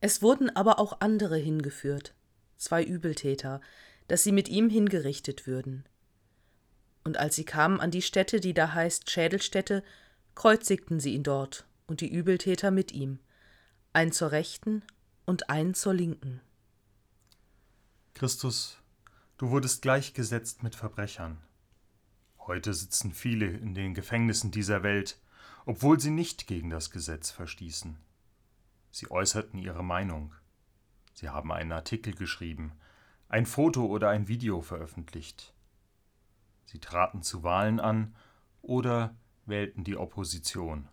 Es wurden aber auch andere hingeführt, zwei Übeltäter, dass sie mit ihm hingerichtet würden. Und als sie kamen an die Stätte, die da heißt Schädelstätte, kreuzigten sie ihn dort und die Übeltäter mit ihm, ein zur Rechten und ein zur Linken. Christus, du wurdest gleichgesetzt mit Verbrechern. Heute sitzen viele in den Gefängnissen dieser Welt, obwohl sie nicht gegen das Gesetz verstießen. Sie äußerten ihre Meinung. Sie haben einen Artikel geschrieben, ein Foto oder ein Video veröffentlicht. Sie traten zu Wahlen an oder wählten die Opposition.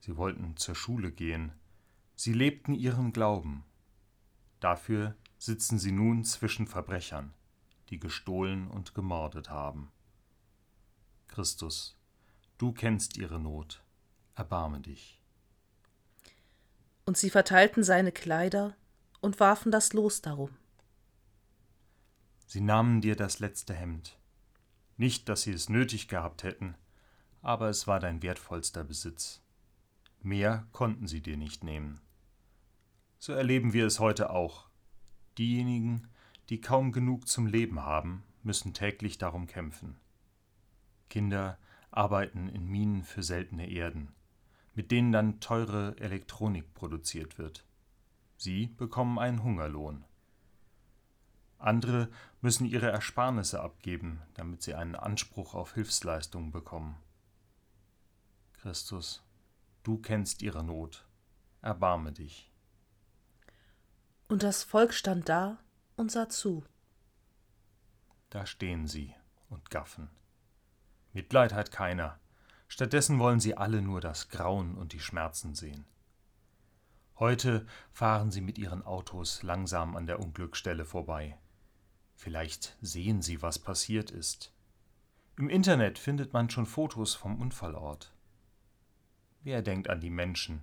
Sie wollten zur Schule gehen. Sie lebten ihren Glauben. Dafür sitzen sie nun zwischen Verbrechern, die gestohlen und gemordet haben. Christus, du kennst ihre Not, erbarme dich. Und sie verteilten seine Kleider und warfen das Los darum. Sie nahmen dir das letzte Hemd. Nicht, dass sie es nötig gehabt hätten, aber es war dein wertvollster Besitz. Mehr konnten sie dir nicht nehmen. So erleben wir es heute auch. Diejenigen, die kaum genug zum Leben haben, müssen täglich darum kämpfen. Kinder arbeiten in Minen für seltene Erden, mit denen dann teure Elektronik produziert wird. Sie bekommen einen Hungerlohn. Andere müssen ihre Ersparnisse abgeben, damit sie einen Anspruch auf Hilfsleistungen bekommen. Christus, du kennst ihre Not, erbarme dich. Und das Volk stand da und sah zu. Da stehen sie und gaffen. Mitleid hat keiner, stattdessen wollen sie alle nur das Grauen und die Schmerzen sehen. Heute fahren sie mit ihren Autos langsam an der Unglücksstelle vorbei. Vielleicht sehen sie, was passiert ist. Im Internet findet man schon Fotos vom Unfallort. Wer denkt an die Menschen,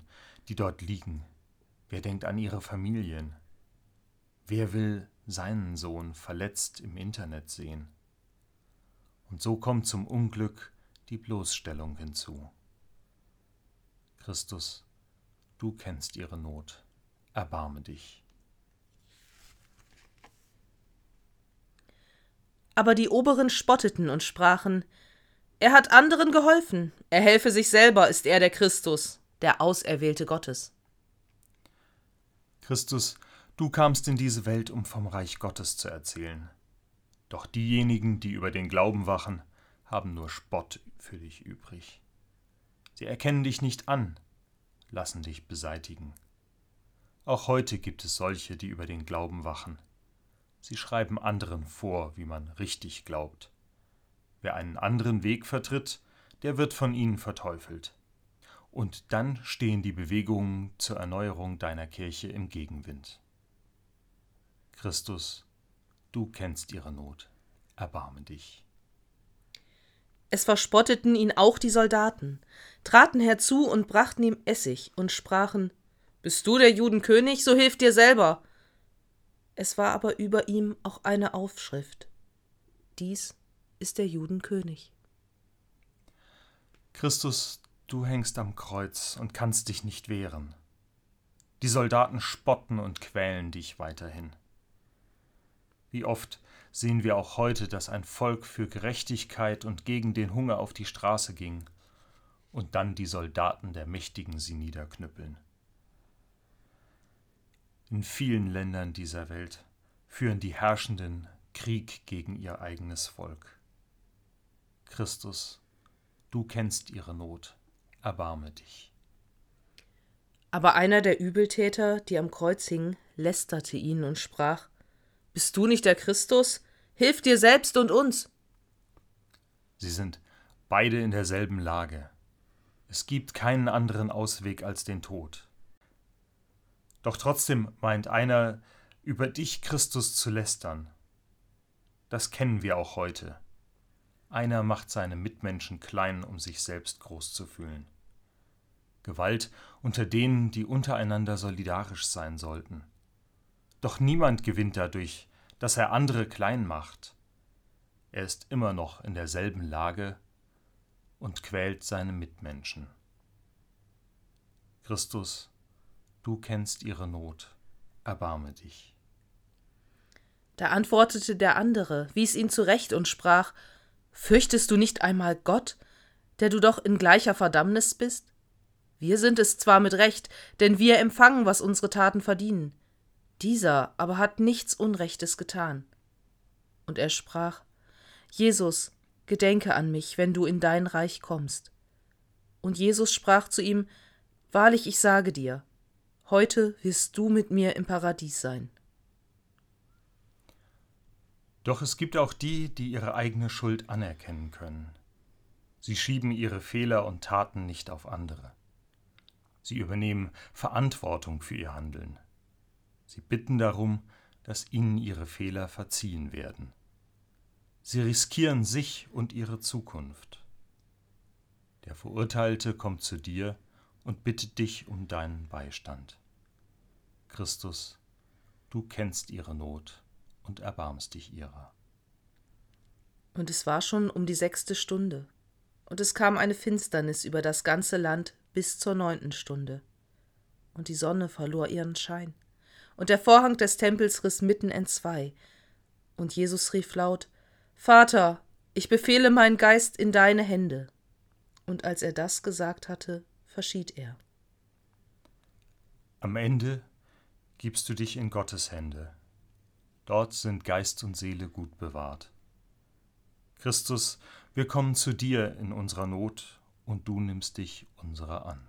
die dort liegen? Wer denkt an ihre Familien? Wer will seinen Sohn verletzt im Internet sehen? Und so kommt zum Unglück die Bloßstellung hinzu. Christus, du kennst ihre Not, erbarme dich. Aber die Oberen spotteten und sprachen, er hat anderen geholfen, er helfe sich selber, ist er der Christus, der Auserwählte Gottes. Christus, du kamst in diese Welt, um vom Reich Gottes zu erzählen. Doch diejenigen, die über den Glauben wachen, haben nur Spott für dich übrig. Sie erkennen dich nicht an, lassen dich beseitigen. Auch heute gibt es solche, die über den Glauben wachen. Sie schreiben anderen vor, wie man richtig glaubt. Wer einen anderen Weg vertritt, der wird von ihnen verteufelt. Und dann stehen die Bewegungen zur Erneuerung deiner Kirche im Gegenwind. Christus, du kennst ihre Not, erbarme dich. Es verspotteten ihn auch die Soldaten, traten herzu und brachten ihm Essig und sprachen: Bist du der Judenkönig, so hilf dir selber es war aber über ihm auch eine Aufschrift. Dies ist der Judenkönig. Christus, du hängst am Kreuz und kannst dich nicht wehren. Die Soldaten spotten und quälen dich weiterhin. Wie oft sehen wir auch heute, dass ein Volk für Gerechtigkeit und gegen den Hunger auf die Straße ging und dann die Soldaten der Mächtigen sie niederknüppeln. In vielen Ländern dieser Welt führen die Herrschenden Krieg gegen ihr eigenes Volk. Christus, du kennst ihre Not, erbarme dich. Aber einer der Übeltäter, die am Kreuz hingen, lästerte ihn und sprach Bist du nicht der Christus? Hilf dir selbst und uns. Sie sind beide in derselben Lage. Es gibt keinen anderen Ausweg als den Tod. Doch trotzdem meint einer, über dich, Christus, zu lästern. Das kennen wir auch heute. Einer macht seine Mitmenschen klein, um sich selbst groß zu fühlen. Gewalt unter denen, die untereinander solidarisch sein sollten. Doch niemand gewinnt dadurch, dass er andere klein macht. Er ist immer noch in derselben Lage und quält seine Mitmenschen. Christus, du kennst ihre Not, erbarme dich. Da antwortete der andere, wies ihn zurecht und sprach Fürchtest du nicht einmal Gott, der du doch in gleicher Verdammnis bist? Wir sind es zwar mit Recht, denn wir empfangen, was unsere Taten verdienen. Dieser aber hat nichts Unrechtes getan. Und er sprach Jesus, gedenke an mich, wenn du in dein Reich kommst. Und Jesus sprach zu ihm Wahrlich, ich sage dir, heute wirst du mit mir im Paradies sein. Doch es gibt auch die, die ihre eigene Schuld anerkennen können. Sie schieben ihre Fehler und Taten nicht auf andere. Sie übernehmen Verantwortung für ihr Handeln. Sie bitten darum, dass ihnen ihre Fehler verziehen werden. Sie riskieren sich und ihre Zukunft. Der Verurteilte kommt zu dir und bittet dich um deinen Beistand. Christus, du kennst ihre Not und erbarmst dich ihrer. Und es war schon um die sechste Stunde, und es kam eine Finsternis über das ganze Land bis zur neunten Stunde, und die Sonne verlor ihren Schein, und der Vorhang des Tempels riss mitten entzwei, und Jesus rief laut Vater, ich befehle meinen Geist in deine Hände. Und als er das gesagt hatte, verschied er. Am Ende gibst du dich in Gottes Hände. Dort sind Geist und Seele gut bewahrt. Christus, wir kommen zu dir in unserer Not, und du nimmst dich unserer an.